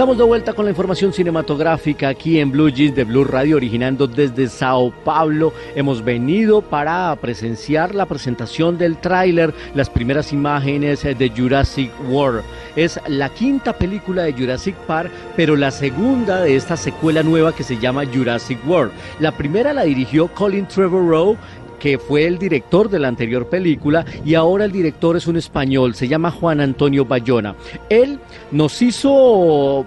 Estamos de vuelta con la información cinematográfica aquí en Blue Jeans de Blue Radio, originando desde Sao Paulo. Hemos venido para presenciar la presentación del tráiler, las primeras imágenes de Jurassic World. Es la quinta película de Jurassic Park, pero la segunda de esta secuela nueva que se llama Jurassic World. La primera la dirigió Colin Trevorrow que fue el director de la anterior película y ahora el director es un español, se llama Juan Antonio Bayona. Él nos hizo...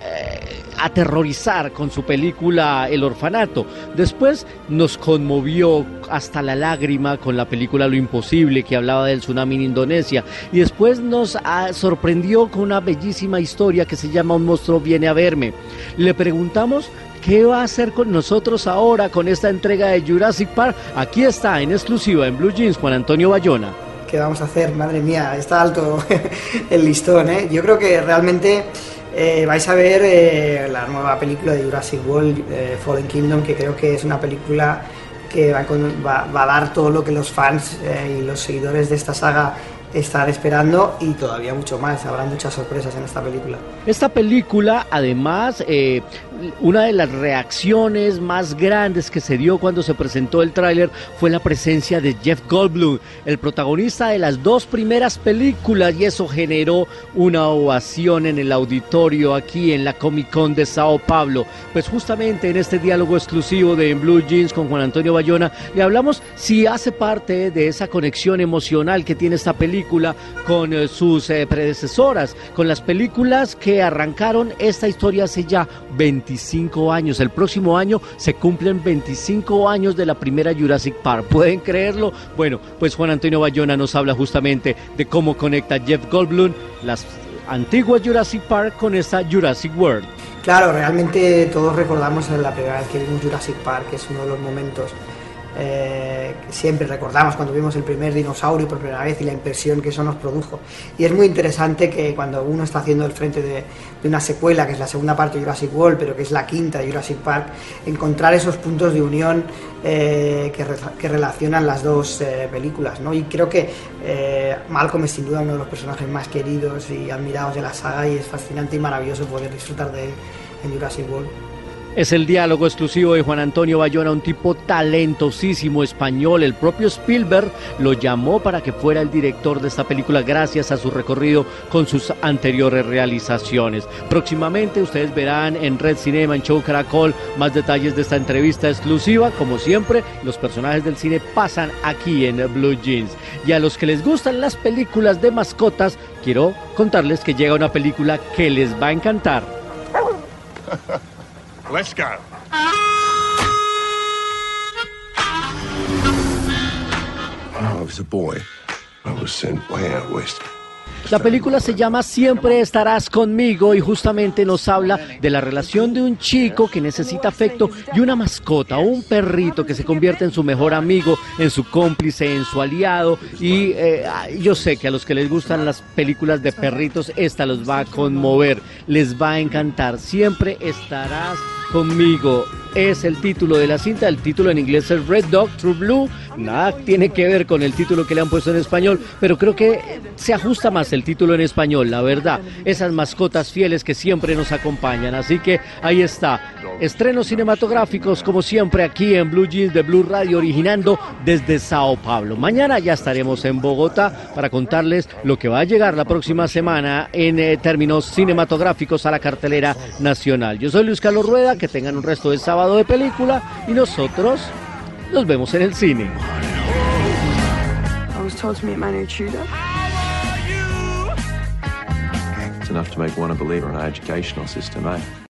Eh, aterrorizar con su película El orfanato. Después nos conmovió hasta la lágrima con la película Lo Imposible que hablaba del tsunami en Indonesia. Y después nos ah, sorprendió con una bellísima historia que se llama Un monstruo viene a verme. Le preguntamos ¿Qué va a hacer con nosotros ahora con esta entrega de Jurassic Park? Aquí está en exclusiva en Blue Jeans Juan Antonio Bayona. ¿Qué vamos a hacer? Madre mía, está alto el listón, ¿eh? Yo creo que realmente eh, vais a ver eh, la nueva película de Jurassic World, eh, Fallen Kingdom, que creo que es una película que va, va a dar todo lo que los fans y los seguidores de esta saga están esperando y todavía mucho más. Habrá muchas sorpresas en esta película. Esta película, además, eh, una de las reacciones más grandes que se dio cuando se presentó el tráiler fue la presencia de Jeff Goldblum, el protagonista de las dos primeras películas, y eso generó una ovación en el auditorio aquí en la Comic Con de Sao Paulo. Pues justamente en este diálogo exclusivo de Blue Jeans con Juan Antonio Bayona, le hablamos si hace parte de esa conexión emocional que tiene esta película con eh, sus eh, predecesoras, con las películas que arrancaron esta historia hace ya 20 25 años. El próximo año se cumplen 25 años de la primera Jurassic Park. ¿Pueden creerlo? Bueno, pues Juan Antonio Bayona nos habla justamente de cómo conecta Jeff Goldblum las antiguas Jurassic Park con esta Jurassic World. Claro, realmente todos recordamos la primera vez que vimos Jurassic Park, que es uno de los momentos eh, siempre recordamos cuando vimos el primer dinosaurio por primera vez y la impresión que eso nos produjo. Y es muy interesante que cuando uno está haciendo el frente de, una secuela, que es la segunda parte de Jurassic World, pero que es la quinta de Jurassic Park, encontrar esos puntos de unión eh, que, relacionan las dos eh, películas. ¿no? Y creo que Malcolm es sin duda uno de los personajes más queridos y admirados de la saga y es fascinante y maravilloso poder disfrutar de él en Jurassic World. Es el diálogo exclusivo de Juan Antonio Bayona, un tipo talentosísimo español. El propio Spielberg lo llamó para que fuera el director de esta película gracias a su recorrido con sus anteriores realizaciones. Próximamente ustedes verán en Red Cinema, en Show Caracol, más detalles de esta entrevista exclusiva. Como siempre, los personajes del cine pasan aquí en Blue Jeans. Y a los que les gustan las películas de mascotas, quiero contarles que llega una película que les va a encantar. Let's go. When I was a boy, I was sent way out west. La película se llama Siempre estarás conmigo y justamente nos habla de la relación de un chico que necesita afecto y una mascota, un perrito que se convierte en su mejor amigo, en su cómplice, en su aliado. Y eh, yo sé que a los que les gustan las películas de perritos, esta los va a conmover, les va a encantar. Siempre estarás conmigo. Es el título de la cinta, el título en inglés es Red Dog True Blue, nada tiene que ver con el título que le han puesto en español, pero creo que se ajusta más el título en español, la verdad, esas mascotas fieles que siempre nos acompañan, así que ahí está, estrenos cinematográficos como siempre aquí en Blue Jeans de Blue Radio, originando desde Sao Paulo. Mañana ya estaremos en Bogotá para contarles lo que va a llegar la próxima semana en eh, términos cinematográficos a la cartelera nacional. Yo soy Luis Carlos Rueda, que tengan un resto de sábado de película y nosotros nos vemos en el cine. It's enough to make one a believer in our educational system, eh?